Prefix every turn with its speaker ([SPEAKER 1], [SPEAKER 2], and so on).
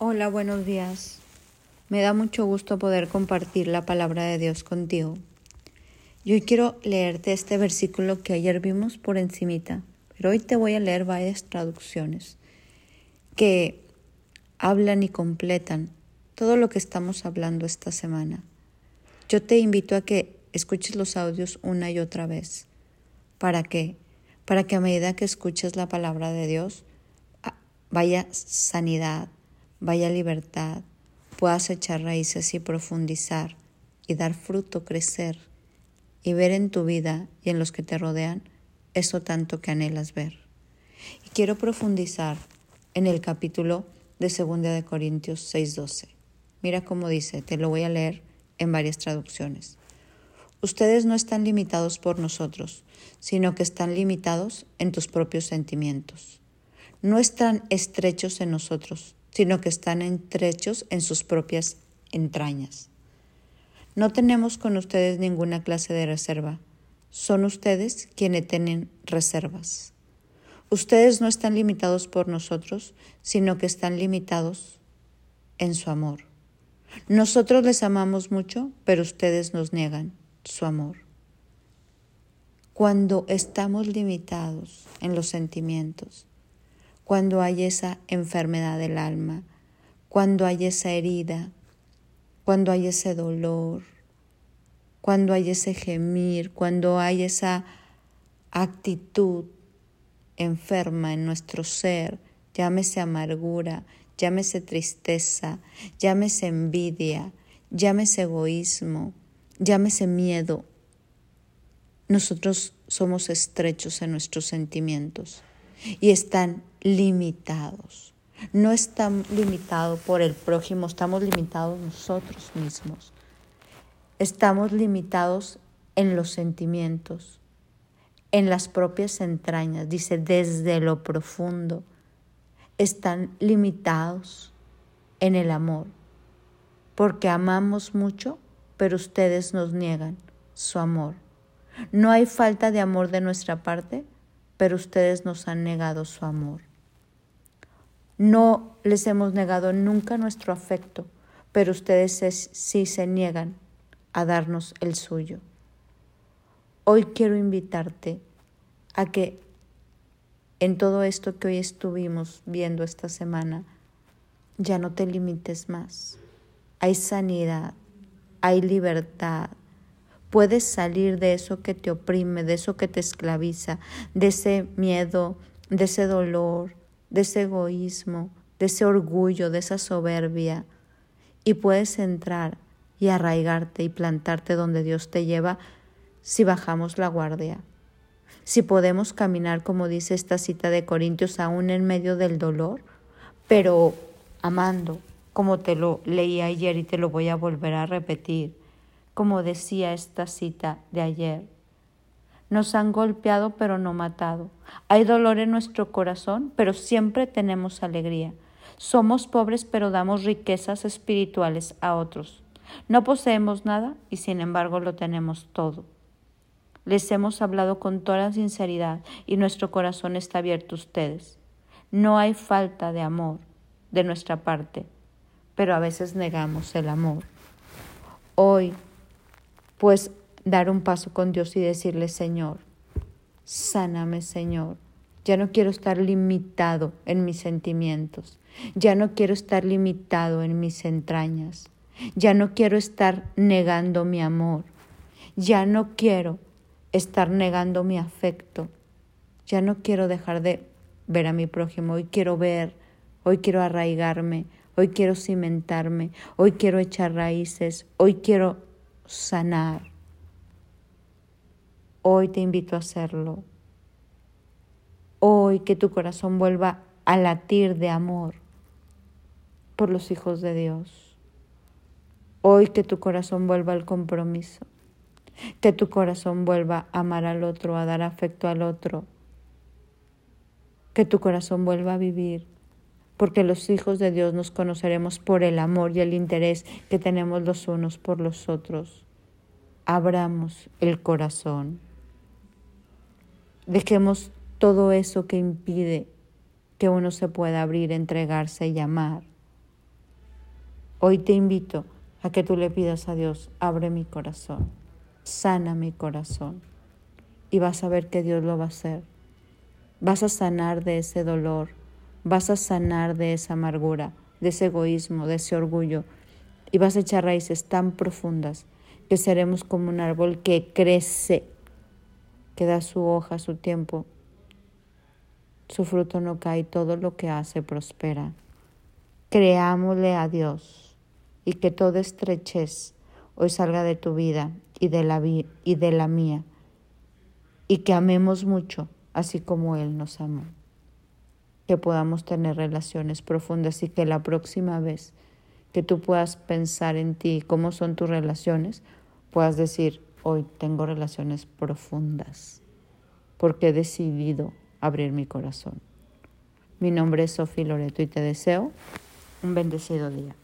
[SPEAKER 1] Hola, buenos días. Me da mucho gusto poder compartir la palabra de Dios contigo. Yo quiero leerte este versículo que ayer vimos por encimita, pero hoy te voy a leer varias traducciones que hablan y completan todo lo que estamos hablando esta semana. Yo te invito a que escuches los audios una y otra vez. ¿Para qué? Para que a medida que escuches la palabra de Dios ah, vaya sanidad, vaya libertad, puedas echar raíces y profundizar y dar fruto, crecer y ver en tu vida y en los que te rodean eso tanto que anhelas ver. Y quiero profundizar en el capítulo de 2 de Corintios 6:12. Mira cómo dice, te lo voy a leer en varias traducciones. Ustedes no están limitados por nosotros, sino que están limitados en tus propios sentimientos. No están estrechos en nosotros, sino que están entrechos en sus propias entrañas. No tenemos con ustedes ninguna clase de reserva. Son ustedes quienes tienen reservas. Ustedes no están limitados por nosotros, sino que están limitados en su amor. Nosotros les amamos mucho, pero ustedes nos niegan su amor. Cuando estamos limitados en los sentimientos, cuando hay esa enfermedad del alma, cuando hay esa herida, cuando hay ese dolor, cuando hay ese gemir, cuando hay esa actitud enferma en nuestro ser, llámese amargura, llámese tristeza, llámese envidia, llámese egoísmo, llámese miedo. Nosotros somos estrechos en nuestros sentimientos y están limitados. No están limitados por el prójimo, estamos limitados nosotros mismos. Estamos limitados en los sentimientos, en las propias entrañas, dice, desde lo profundo. Están limitados en el amor, porque amamos mucho, pero ustedes nos niegan su amor. No hay falta de amor de nuestra parte, pero ustedes nos han negado su amor. No les hemos negado nunca nuestro afecto, pero ustedes sí se niegan a darnos el suyo. Hoy quiero invitarte a que en todo esto que hoy estuvimos viendo esta semana, ya no te limites más. Hay sanidad, hay libertad, Puedes salir de eso que te oprime, de eso que te esclaviza, de ese miedo, de ese dolor, de ese egoísmo, de ese orgullo, de esa soberbia. Y puedes entrar y arraigarte y plantarte donde Dios te lleva si bajamos la guardia. Si podemos caminar, como dice esta cita de Corintios, aún en medio del dolor, pero amando, como te lo leí ayer y te lo voy a volver a repetir como decía esta cita de ayer. Nos han golpeado pero no matado. Hay dolor en nuestro corazón, pero siempre tenemos alegría. Somos pobres pero damos riquezas espirituales a otros. No poseemos nada y sin embargo lo tenemos todo. Les hemos hablado con toda sinceridad y nuestro corazón está abierto a ustedes. No hay falta de amor de nuestra parte, pero a veces negamos el amor. Hoy pues dar un paso con Dios y decirle, Señor, sáname, Señor. Ya no quiero estar limitado en mis sentimientos. Ya no quiero estar limitado en mis entrañas. Ya no quiero estar negando mi amor. Ya no quiero estar negando mi afecto. Ya no quiero dejar de ver a mi prójimo. Hoy quiero ver, hoy quiero arraigarme, hoy quiero cimentarme, hoy quiero echar raíces, hoy quiero sanar. Hoy te invito a hacerlo. Hoy que tu corazón vuelva a latir de amor por los hijos de Dios. Hoy que tu corazón vuelva al compromiso. Que tu corazón vuelva a amar al otro, a dar afecto al otro. Que tu corazón vuelva a vivir porque los hijos de Dios nos conoceremos por el amor y el interés que tenemos los unos por los otros. Abramos el corazón. Dejemos todo eso que impide que uno se pueda abrir, entregarse y amar. Hoy te invito a que tú le pidas a Dios, abre mi corazón, sana mi corazón y vas a ver que Dios lo va a hacer. Vas a sanar de ese dolor, vas a sanar de esa amargura, de ese egoísmo, de ese orgullo y vas a echar raíces tan profundas que seremos como un árbol que crece, que da su hoja, su tiempo, su fruto no cae, todo lo que hace prospera. Creámosle a Dios y que toda estrechez hoy salga de tu vida y de la, y de la mía y que amemos mucho así como Él nos amó. Que podamos tener relaciones profundas y que la próxima vez que tú puedas pensar en ti, cómo son tus relaciones, puedas decir, hoy tengo relaciones profundas, porque he decidido abrir mi corazón. Mi nombre es Sofía Loreto y te deseo un bendecido día.